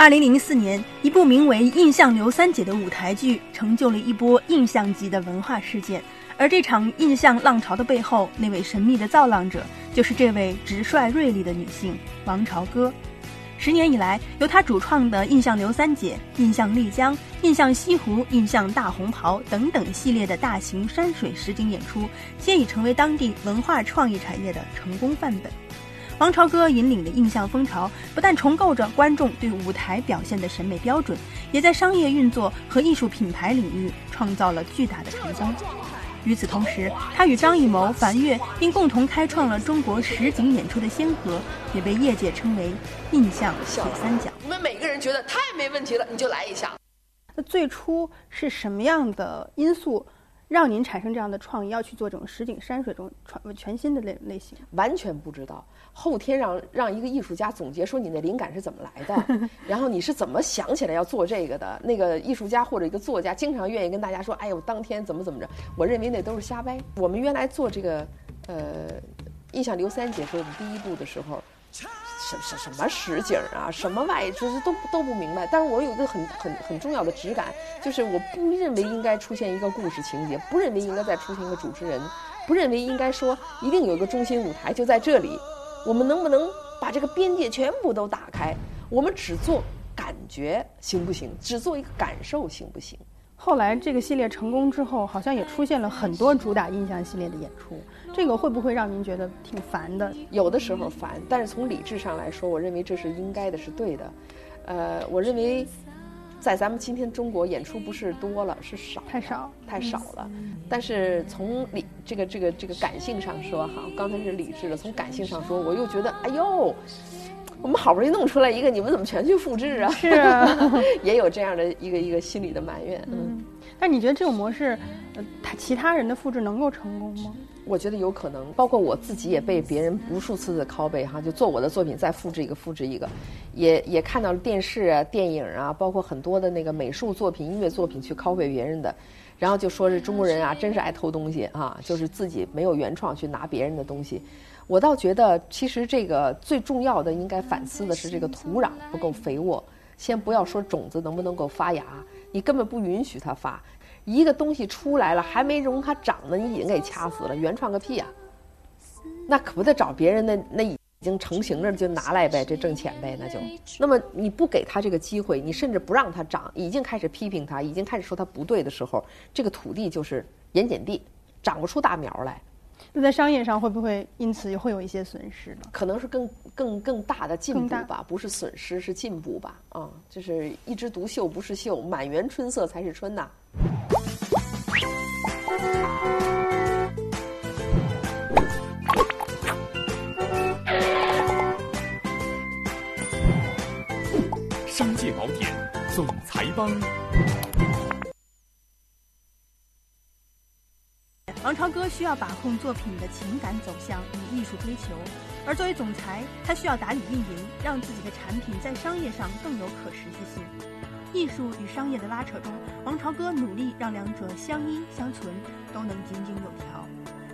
二零零四年，一部名为《印象刘三姐》的舞台剧，成就了一波印象级的文化事件。而这场印象浪潮的背后，那位神秘的造浪者，就是这位直率锐利的女性王朝歌。十年以来，由她主创的《印象刘三姐》《印象丽江》《印象西湖》《印象大红袍》等等系列的大型山水实景演出，皆已成为当地文化创意产业的成功范本。王朝歌引领的印象风潮，不但重构着观众对舞台表现的审美标准，也在商业运作和艺术品牌领域创造了巨大的成功。与此同时，他与张艺谋、樊跃并共同开创了中国实景演出的先河，也被业界称为“印象铁三角”。你们每个人觉得太没问题了，你就来一下。那最初是什么样的因素？让您产生这样的创意，要去做这种实景山水这种全全新的类类型，完全不知道。后天让让一个艺术家总结说你的灵感是怎么来的，然后你是怎么想起来要做这个的？那个艺术家或者一个作家经常愿意跟大家说：“哎呦，当天怎么怎么着。”我认为那都是瞎掰。我们原来做这个呃印象刘三姐给我们第一部的时候。什什什么实景啊，什么外，就是都都不明白。但是我有一个很很很重要的直感，就是我不认为应该出现一个故事情节，不认为应该再出现一个主持人，不认为应该说一定有一个中心舞台就在这里。我们能不能把这个边界全部都打开？我们只做感觉行不行？只做一个感受行不行？后来这个系列成功之后，好像也出现了很多主打印象系列的演出，这个会不会让您觉得挺烦的？有的时候烦，但是从理智上来说，我认为这是应该的，是对的。呃，我认为在咱们今天中国演出不是多了，是少，太少，太少了。但是从理这个这个这个感性上说，哈，刚才是理智的，从感性上说，我又觉得，哎呦。我们好不容易弄出来一个，你们怎么全去复制啊？是啊，也有这样的一个一个心理的埋怨。嗯，但你觉得这种模式，呃，他其他人的复制能够成功吗？我觉得有可能，包括我自己也被别人无数次的拷贝哈，就做我的作品再复制一个复制一个，也也看到了电视啊、电影啊，包括很多的那个美术作品、音乐作品去拷贝别人的，然后就说是中国人啊，真是爱偷东西啊，就是自己没有原创去拿别人的东西。我倒觉得，其实这个最重要的应该反思的是这个土壤不够肥沃。先不要说种子能不能够发芽，你根本不允许它发。一个东西出来了，还没容它长呢，你已经给掐死了。原创个屁啊！那可不得找别人那那已经成型了就拿来呗，这挣钱呗，那就。那么你不给他这个机会，你甚至不让它长，已经开始批评它，已经开始说它不对的时候，这个土地就是盐碱地，长不出大苗来。那在商业上会不会因此也会有一些损失呢？可能是更更更大的进步吧，不是损失是进步吧？啊，就是一枝独秀不是秀，满园春色才是春呐。商界宝典，总裁帮。王朝歌需要把控作品的情感走向与艺术追求，而作为总裁，他需要打理运营，让自己的产品在商业上更有可持续性。艺术与商业的拉扯中，王朝歌努力让两者相依相存，都能井井有条，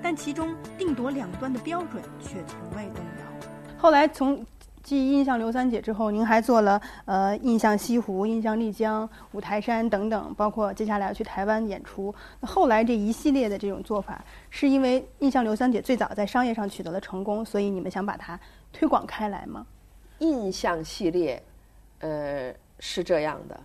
但其中定夺两端的标准却从未动摇。后来从。继印象刘三姐之后，您还做了呃印象西湖、印象丽江、五台山等等，包括接下来要去台湾演出。那后来这一系列的这种做法，是因为印象刘三姐最早在商业上取得了成功，所以你们想把它推广开来吗？印象系列，呃，是这样的。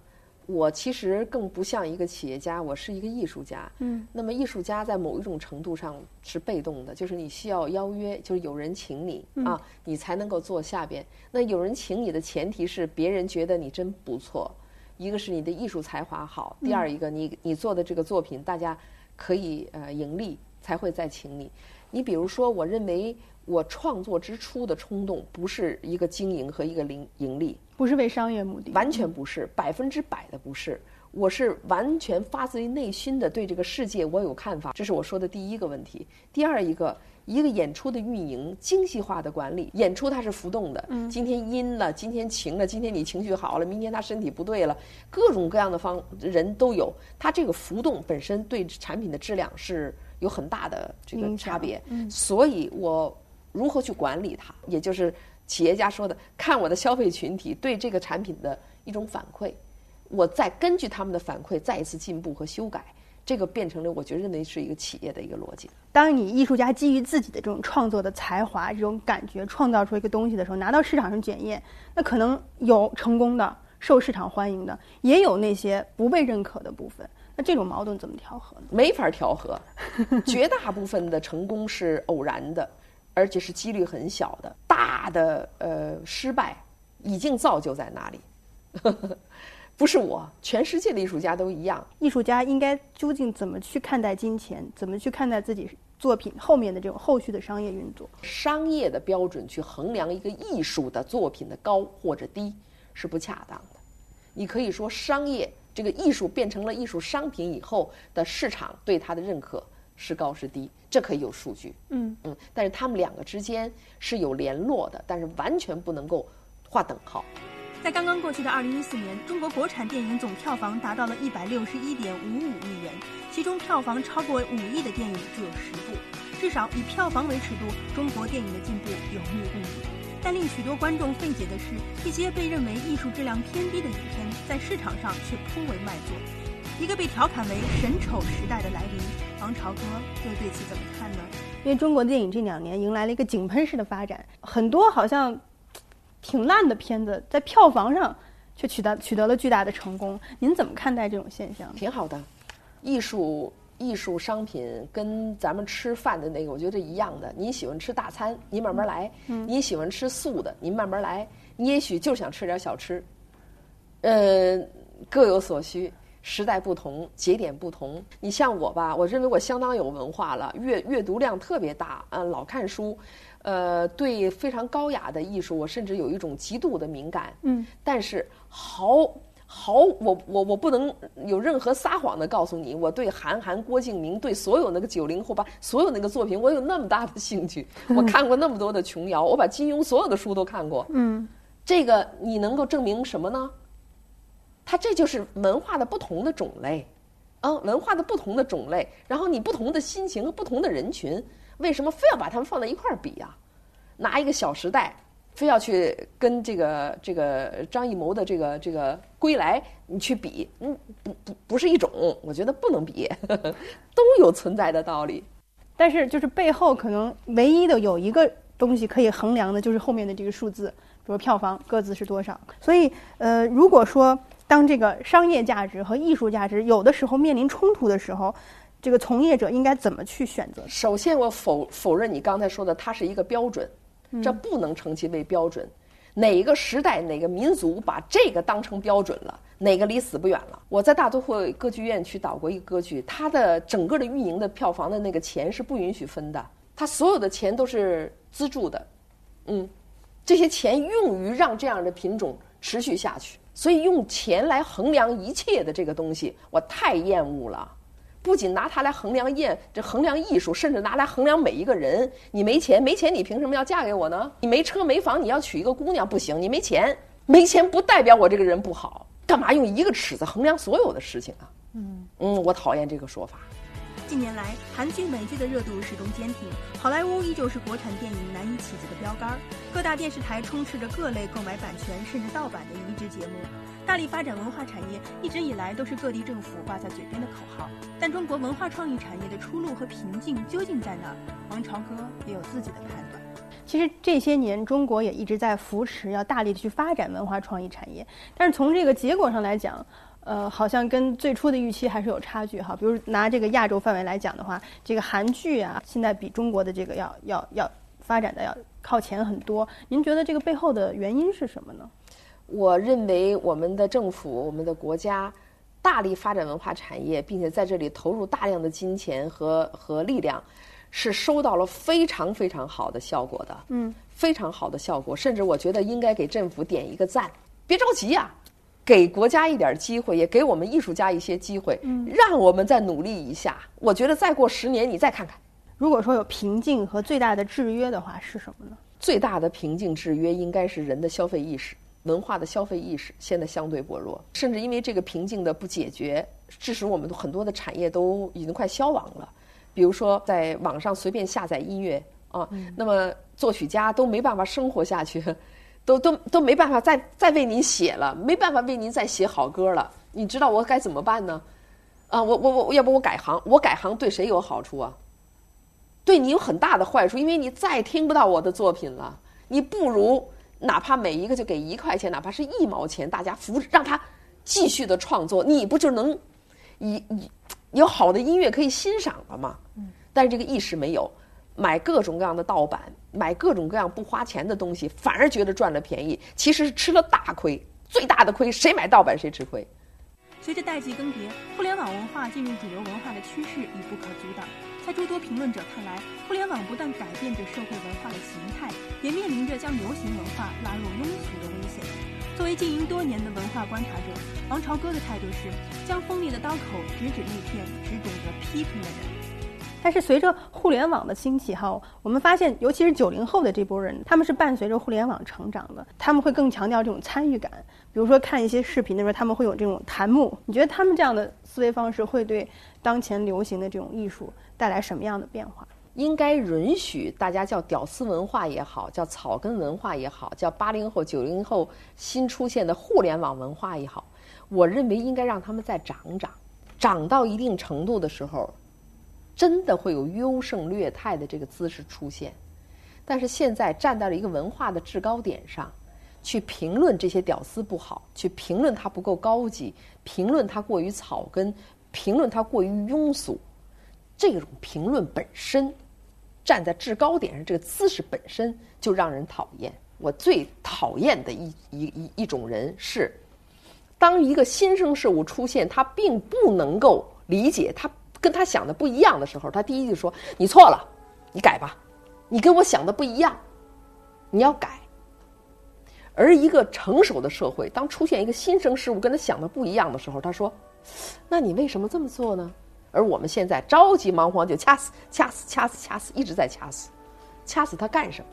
我其实更不像一个企业家，我是一个艺术家。嗯，那么艺术家在某一种程度上是被动的，就是你需要邀约，就是有人请你啊，你才能够做下边。那有人请你的前提是别人觉得你真不错，一个是你的艺术才华好，第二一个你你做的这个作品大家可以呃盈利，才会再请你。你比如说，我认为我创作之初的冲动不是一个经营和一个盈盈利。不是为商业目的，完全不是，百分之百的不是。我是完全发自于内心的对这个世界我有看法，这是我说的第一个问题。第二一个，一个演出的运营，精细化的管理，演出它是浮动的。嗯，今天阴了，今天晴了，今天你情绪好了，明天他身体不对了，各种各样的方人都有。它这个浮动本身对产品的质量是有很大的这个差别。嗯，所以我如何去管理它，也就是。企业家说的，看我的消费群体对这个产品的一种反馈，我再根据他们的反馈再一次进步和修改，这个变成了我觉得认为是一个企业的一个逻辑。当你艺术家基于自己的这种创作的才华、这种感觉创造出一个东西的时候，拿到市场上检验，那可能有成功的、受市场欢迎的，也有那些不被认可的部分。那这种矛盾怎么调和呢？没法调和，绝大部分的成功是偶然的，而且是几率很小的。大的呃失败已经造就在那里，不是我，全世界的艺术家都一样。艺术家应该究竟怎么去看待金钱？怎么去看待自己作品后面的这种后续的商业运作？商业的标准去衡量一个艺术的作品的高或者低是不恰当的。你可以说商业这个艺术变成了艺术商品以后的市场对它的认可是高是低，这可以有数据。嗯嗯，但是他们两个之间是有联络的，但是完全不能够划等号。在刚刚过去的二零一四年，中国国产电影总票房达到了一百六十一点五五亿元，其中票房超过五亿的电影就有十部。至少以票房为尺度，中国电影的进步有目共睹。但令许多观众费解的是，一些被认为艺术质量偏低的影片，在市场上却颇为卖座。一个被调侃为“神丑时代”的来临，王朝歌又对此怎么看呢？因为中国电影这两年迎来了一个井喷式的发展，很多好像挺烂的片子，在票房上却取得取得了巨大的成功。您怎么看待这种现象？挺好的，艺术艺术商品跟咱们吃饭的那个，我觉得一样的。你喜欢吃大餐，你慢慢来；你喜欢吃素的，你慢慢来。你也许就想吃点小吃，呃，各有所需。时代不同，节点不同。你像我吧，我认为我相当有文化了，阅阅读量特别大，嗯，老看书，呃，对非常高雅的艺术，我甚至有一种极度的敏感。嗯，但是毫毫，我我我不能有任何撒谎的告诉你，我对韩寒、郭敬明，对所有那个九零后吧，所有那个作品，我有那么大的兴趣。我看过那么多的琼瑶，我把金庸所有的书都看过。嗯，这个你能够证明什么呢？它这就是文化的不同的种类，啊，文化的不同的种类，然后你不同的心情和不同的人群，为什么非要把它们放在一块儿比呀？拿一个《小时代》，非要去跟这个这个张艺谋的这个这个《归来》你去比，嗯，不不不是一种，我觉得不能比，都有存在的道理。但是就是背后可能唯一的有一个东西可以衡量的，就是后面的这个数字，比如票房各自是多少。所以，呃，如果说当这个商业价值和艺术价值有的时候面临冲突的时候，这个从业者应该怎么去选择？首先，我否否认你刚才说的，它是一个标准，这不能称其为标准。哪一个时代、哪个民族把这个当成标准了，哪个离死不远了？我在大都会歌剧院去导过一个歌剧，它的整个的运营的票房的那个钱是不允许分的，它所有的钱都是资助的，嗯，这些钱用于让这样的品种持续下去。所以用钱来衡量一切的这个东西，我太厌恶了。不仅拿它来衡量艳，这衡量艺术，甚至拿来衡量每一个人。你没钱，没钱，你凭什么要嫁给我呢？你没车没房，你要娶一个姑娘不行。你没钱，没钱不代表我这个人不好。干嘛用一个尺子衡量所有的事情啊？嗯嗯，我讨厌这个说法。近年来，韩剧、美剧的热度始终坚挺，好莱坞依旧是国产电影难以企及的标杆。各大电视台充斥着各类购买版权甚至盗版的移植节目，大力发展文化产业，一直以来都是各地政府挂在嘴边的口号。但中国文化创意产业的出路和瓶颈究竟在哪儿？王朝歌也有自己的判断。其实这些年，中国也一直在扶持，要大力的去发展文化创意产业。但是从这个结果上来讲，呃，好像跟最初的预期还是有差距哈。比如拿这个亚洲范围来讲的话，这个韩剧啊，现在比中国的这个要要要发展的要靠前很多。您觉得这个背后的原因是什么呢？我认为我们的政府、我们的国家大力发展文化产业，并且在这里投入大量的金钱和和力量，是收到了非常非常好的效果的。嗯，非常好的效果，甚至我觉得应该给政府点一个赞。别着急呀、给国家一点机会，也给我们艺术家一些机会，让我们再努力一下。我觉得再过十年，你再看看。如果说有瓶颈和最大的制约的话，是什么呢？最大的瓶颈制约应该是人的消费意识、文化的消费意识现在相对薄弱，甚至因为这个瓶颈的不解决，致使我们很多的产业都已经快消亡了。比如说，在网上随便下载音乐啊，那么作曲家都没办法生活下去。都都都没办法再再为您写了，没办法为您再写好歌了。你知道我该怎么办呢？啊，我我我要不我改行？我改行对谁有好处啊？对你有很大的坏处，因为你再听不到我的作品了。你不如哪怕每一个就给一块钱，哪怕是一毛钱，大家扶让他继续的创作，你不就能以以有好的音乐可以欣赏了吗？嗯。但是这个意识没有，买各种各样的盗版，买各种各样不花钱的东西，反而觉得赚了便宜，其实是吃了大亏。最大的亏，谁买盗版谁吃亏。随着代际更迭，互联网文化进入主流文化的趋势已不可阻挡。在诸多评论者看来，互联网不但改变着社会文化的形态，也面临着将流行文化拉入庸俗的危险。作为经营多年的文化观察者，王朝歌的态度是将锋利的刀口直指那片只懂得批评的人。但是随着互联网的兴起哈，我们发现，尤其是九零后的这波人，他们是伴随着互联网成长的，他们会更强调这种参与感。比如说看一些视频的时候，他们会有这种弹幕。你觉得他们这样的思维方式会对当前流行的这种艺术带来什么样的变化？应该允许大家叫屌丝文化也好，叫草根文化也好，叫八零后、九零后新出现的互联网文化也好，我认为应该让他们再长长，长到一定程度的时候。真的会有优胜劣汰的这个姿势出现，但是现在站到了一个文化的制高点上，去评论这些屌丝不好，去评论他不够高级，评论他过于草根，评论他过于庸俗，这种评论本身，站在制高点上这个姿势本身就让人讨厌。我最讨厌的一一一一种人是，当一个新生事物出现，他并不能够理解他。跟他想的不一样的时候，他第一就说：“你错了，你改吧，你跟我想的不一样，你要改。”而一个成熟的社会，当出现一个新生事物跟他想的不一样的时候，他说：“那你为什么这么做呢？”而我们现在着急忙慌就掐死、掐死、掐死、掐死，一直在掐死，掐死他干什么？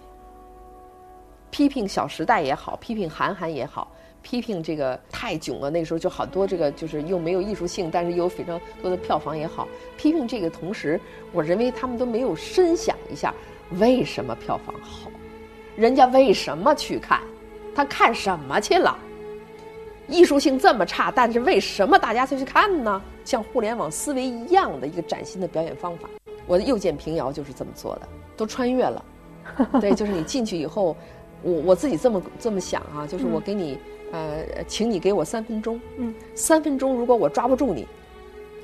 批评《小时代》也好，批评韩寒也好。批评这个太囧了，那时候就好多这个就是又没有艺术性，但是又有非常多的票房也好。批评这个同时，我认为他们都没有深想一下，为什么票房好？人家为什么去看？他看什么去了？艺术性这么差，但是为什么大家才去看呢？像互联网思维一样的一个崭新的表演方法。我的又见平遥就是这么做的，都穿越了。对，就是你进去以后，我我自己这么这么想啊，就是我给你。呃，请你给我三分钟。嗯，三分钟，如果我抓不住你，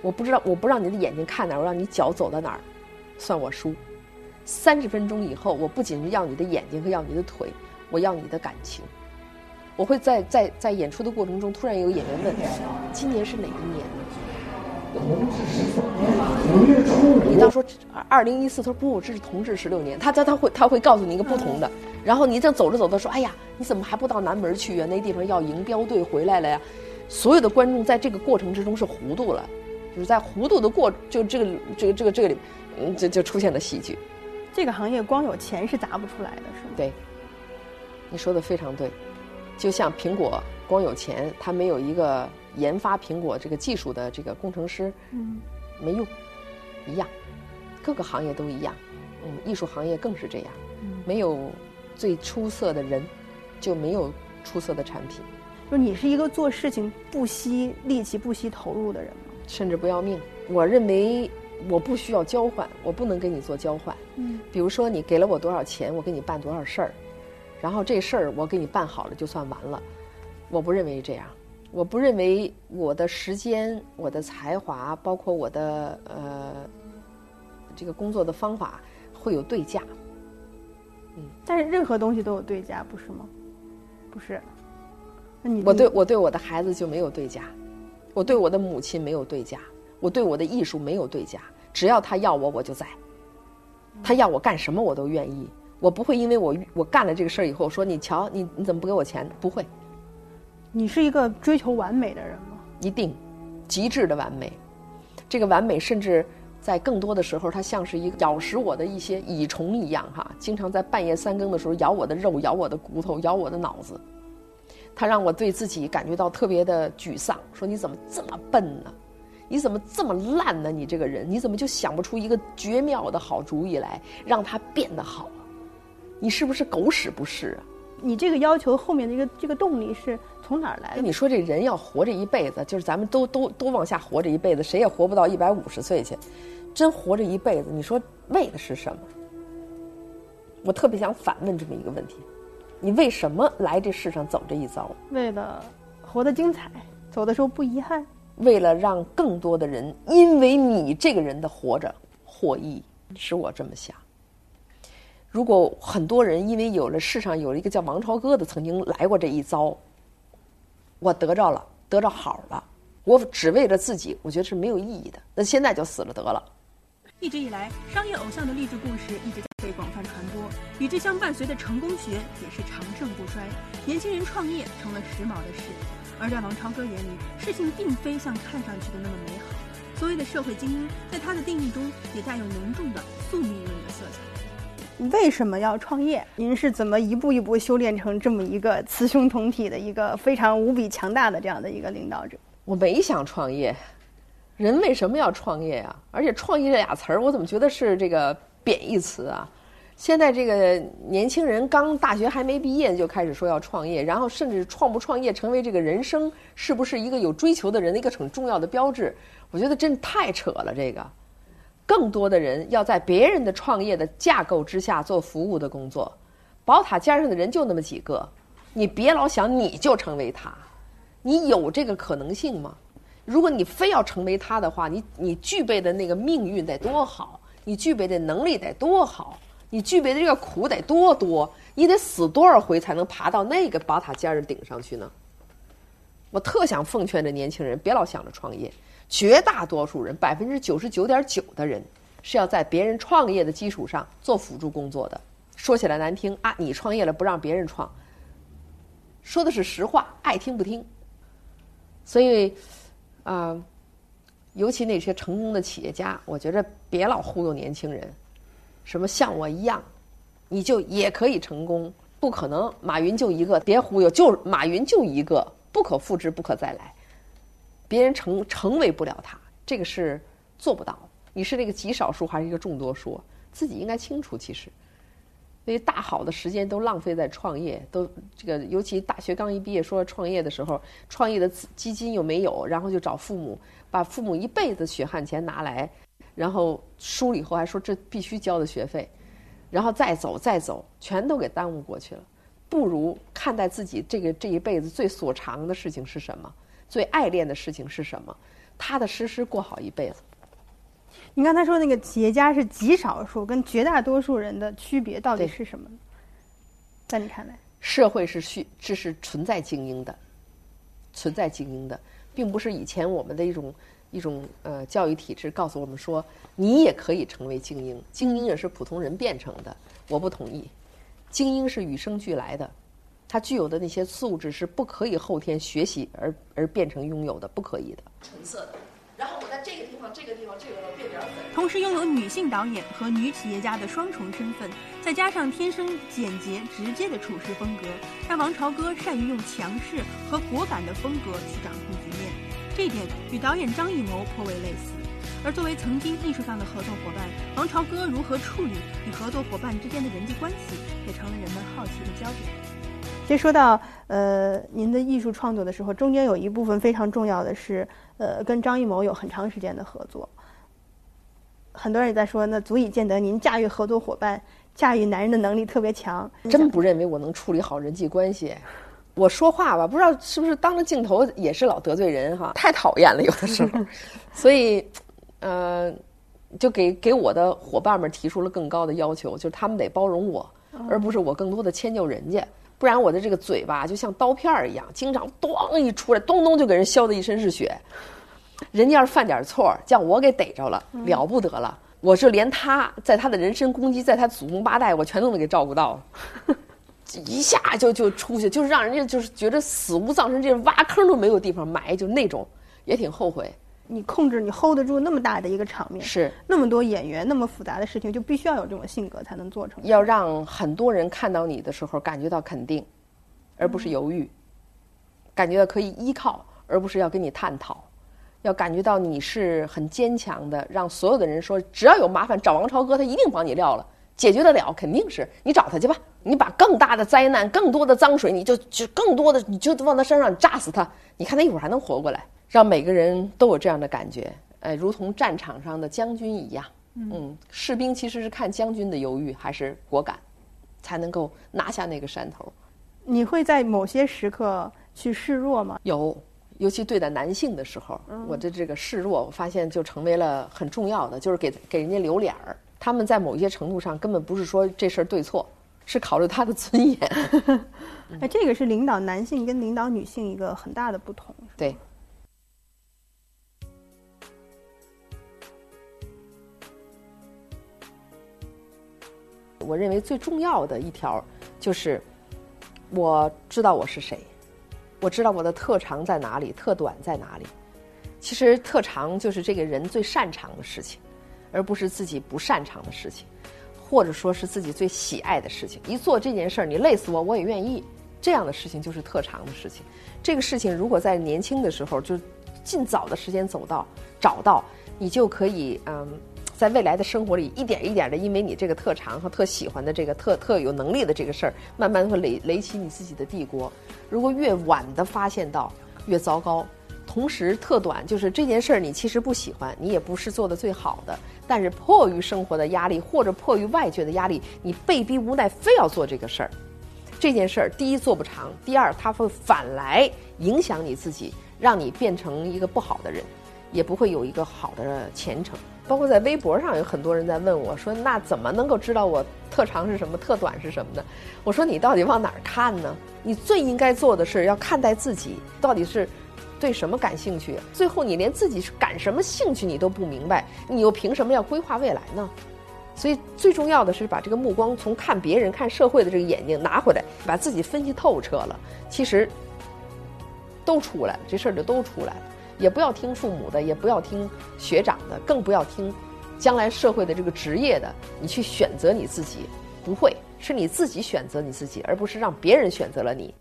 我不知道，我不让你的眼睛看哪儿，我让你脚走到哪儿，算我输。三十分钟以后，我不仅是要你的眼睛和要你的腿，我要你的感情。我会在在在演出的过程中，突然有演员问：今年是哪一年？你当说二零一四，他说不，这是同治十六年。他他他会他会告诉你一个不同的。然后你这走着走着说，哎呀，你怎么还不到南门去呀？那地方要迎标队回来了呀。所有的观众在这个过程之中是糊涂了，就是在糊涂的过，就这个这个这个这个里，嗯，就就出现了喜剧。这个行业光有钱是砸不出来的，是吗？对，你说的非常对。就像苹果光有钱，它没有一个研发苹果这个技术的这个工程师，嗯，没用，一样，各个行业都一样，嗯，艺术行业更是这样，没有最出色的人，就没有出色的产品。就你是一个做事情不惜力气、不惜投入的人吗？甚至不要命。我认为我不需要交换，我不能跟你做交换。嗯，比如说你给了我多少钱，我给你办多少事儿。然后这事儿我给你办好了就算完了，我不认为这样，我不认为我的时间、我的才华，包括我的呃这个工作的方法会有对价。嗯，但是任何东西都有对价，不是吗？不是。那你我对我对我的孩子就没有对价，我对我的母亲没有对价，我对我的艺术没有对价。只要他要我，我就在；他要我干什么，我都愿意。我不会因为我我干了这个事儿以后说你瞧你你怎么不给我钱？不会。你是一个追求完美的人吗？一定，极致的完美。这个完美甚至在更多的时候，它像是一个咬食我的一些蚁虫一样哈，经常在半夜三更的时候咬我的肉、咬我的骨头、咬我的脑子。它让我对自己感觉到特别的沮丧，说你怎么这么笨呢？你怎么这么烂呢？你这个人，你怎么就想不出一个绝妙的好主意来，让它变得好？你是不是狗屎不是啊？你这个要求后面的一个这个动力是从哪儿来的？你说这人要活这一辈子，就是咱们都都都往下活这一辈子，谁也活不到一百五十岁去，真活这一辈子，你说为的是什么？我特别想反问这么一个问题：你为什么来这世上走这一遭？为了活得精彩，走的时候不遗憾。为了让更多的人因为你这个人的活着获益，是我这么想。如果很多人因为有了世上有了一个叫王朝歌的曾经来过这一遭，我得着了，得着好了，我只为了自己，我觉得是没有意义的。那现在就死了得了。一直以来，商业偶像的励志故事一直在被广泛传播，与之相伴随的成功学也是长盛不衰。年轻人创业成了时髦的事。而在王朝哥眼里，事情并非像看上去的那么美好。所谓的社会精英，在他的定义中也带有浓重的宿命论的色彩。为什么要创业？您是怎么一步一步修炼成这么一个雌雄同体的一个非常无比强大的这样的一个领导者？我没想创业，人为什么要创业呀？而且“创业”这俩词儿，我怎么觉得是这个贬义词啊？现在这个年轻人刚大学还没毕业就开始说要创业，然后甚至创不创业成为这个人生是不是一个有追求的人的一个很重要的标志？我觉得真太扯了。这个，更多的人要在别人的创业的架构之下做服务的工作，宝塔尖上的人就那么几个，你别老想你就成为他，你有这个可能性吗？如果你非要成为他的话，你你具备的那个命运得多好，你具备的能力得多好。你具备的这个苦得多多，你得死多少回才能爬到那个宝塔尖的顶上去呢？我特想奉劝这年轻人，别老想着创业。绝大多数人，百分之九十九点九的人，是要在别人创业的基础上做辅助工作的。说起来难听啊，你创业了不让别人创，说的是实话，爱听不听。所以，啊，尤其那些成功的企业家，我觉着别老忽悠年轻人。什么像我一样，你就也可以成功？不可能，马云就一个，别忽悠，就马云就一个，不可复制，不可再来。别人成成为不了他，这个是做不到。你是那个极少数还是一个众多数？自己应该清楚。其实，那些大好的时间都浪费在创业，都这个，尤其大学刚一毕业说创业的时候，创业的基金又没有，然后就找父母，把父母一辈子血汗钱拿来。然后输了以后还说这必须交的学费，然后再走再走，全都给耽误过去了。不如看待自己这个这一辈子最所长的事情是什么，最爱恋的事情是什么，踏踏实实过好一辈子。你刚才说那个企业家是极少数，跟绝大多数人的区别到底是什么？在你看来，社会是需这是存在精英的，存在精英的，并不是以前我们的一种。一种呃教育体制告诉我们说，你也可以成为精英，精英也是普通人变成的。我不同意，精英是与生俱来的，他具有的那些素质是不可以后天学习而而变成拥有的，不可以的。纯色的，然后我在这个地方、这个地方、这个变点粉。同时拥有女性导演和女企业家的双重身份，再加上天生简洁直接的处事风格，让王朝歌善于用强势和果敢的风格去掌控局面。这一点与导演张艺谋颇为类似，而作为曾经艺术上的合作伙伴，王朝歌如何处理与合作伙伴之间的人际关系，也成了人们好奇的焦点。其实说到呃您的艺术创作的时候，中间有一部分非常重要的是，呃跟张艺谋有很长时间的合作。很多人也在说，那足以见得您驾驭合作伙伴、驾驭男人的能力特别强。真不认为我能处理好人际关系。我说话吧，不知道是不是当着镜头也是老得罪人哈，太讨厌了有的时候，所以，呃，就给给我的伙伴们提出了更高的要求，就是他们得包容我，而不是我更多的迁就人家，不然我的这个嘴巴就像刀片儿一样，经常咣一出来，咚咚就给人削的一身是血。人家要是犯点错，叫我给逮着了，了不得了，我是连他在他的人身攻击，在他祖宗八代，我全都能给照顾到。一下就就出去，就是让人家就是觉得死无葬身，这挖坑都没有地方埋，就那种也挺后悔。你控制你 hold 得住那么大的一个场面，是那么多演员，那么复杂的事情，就必须要有这种性格才能做成。要让很多人看到你的时候感觉到肯定，而不是犹豫；感觉到可以依靠，而不是要跟你探讨；要感觉到你是很坚强的，让所有的人说只要有麻烦找王超哥，他一定帮你撂了。解决得了，肯定是你找他去吧。你把更大的灾难、更多的脏水，你就就更多的你就往他身上炸死他。你看他一会儿还能活过来，让每个人都有这样的感觉，哎，如同战场上的将军一样。嗯，士兵其实是看将军的犹豫还是果敢，才能够拿下那个山头。你会在某些时刻去示弱吗？有，尤其对待男性的时候，我的这个示弱，我发现就成为了很重要的，就是给给人家留脸儿。他们在某一些程度上根本不是说这事儿对错，是考虑他的尊严。哎，这个是领导男性跟领导女性一个很大的不同。对。我认为最重要的一条就是，我知道我是谁，我知道我的特长在哪里，特短在哪里。其实特长就是这个人最擅长的事情。而不是自己不擅长的事情，或者说是自己最喜爱的事情。一做这件事儿，你累死我我也愿意。这样的事情就是特长的事情。这个事情如果在年轻的时候就尽早的时间走到找到，你就可以嗯，在未来的生活里一点一点的，因为你这个特长和特喜欢的这个特特有能力的这个事儿，慢慢会垒垒起你自己的帝国。如果越晚的发现到，越糟糕。同时，特短就是这件事儿，你其实不喜欢，你也不是做的最好的，但是迫于生活的压力或者迫于外界的压力，你被逼无奈非要做这个事儿。这件事儿，第一做不长，第二它会反来影响你自己，让你变成一个不好的人，也不会有一个好的前程。包括在微博上有很多人在问我说：“那怎么能够知道我特长是什么，特短是什么呢？”我说：“你到底往哪儿看呢？你最应该做的是要看待自己，到底是。”对什么感兴趣？最后你连自己是感什么兴趣你都不明白，你又凭什么要规划未来呢？所以最重要的是把这个目光从看别人、看社会的这个眼睛拿回来，把自己分析透彻了。其实都出来了，这事儿就都出来了。也不要听父母的，也不要听学长的，更不要听将来社会的这个职业的。你去选择你自己，不会是你自己选择你自己，而不是让别人选择了你。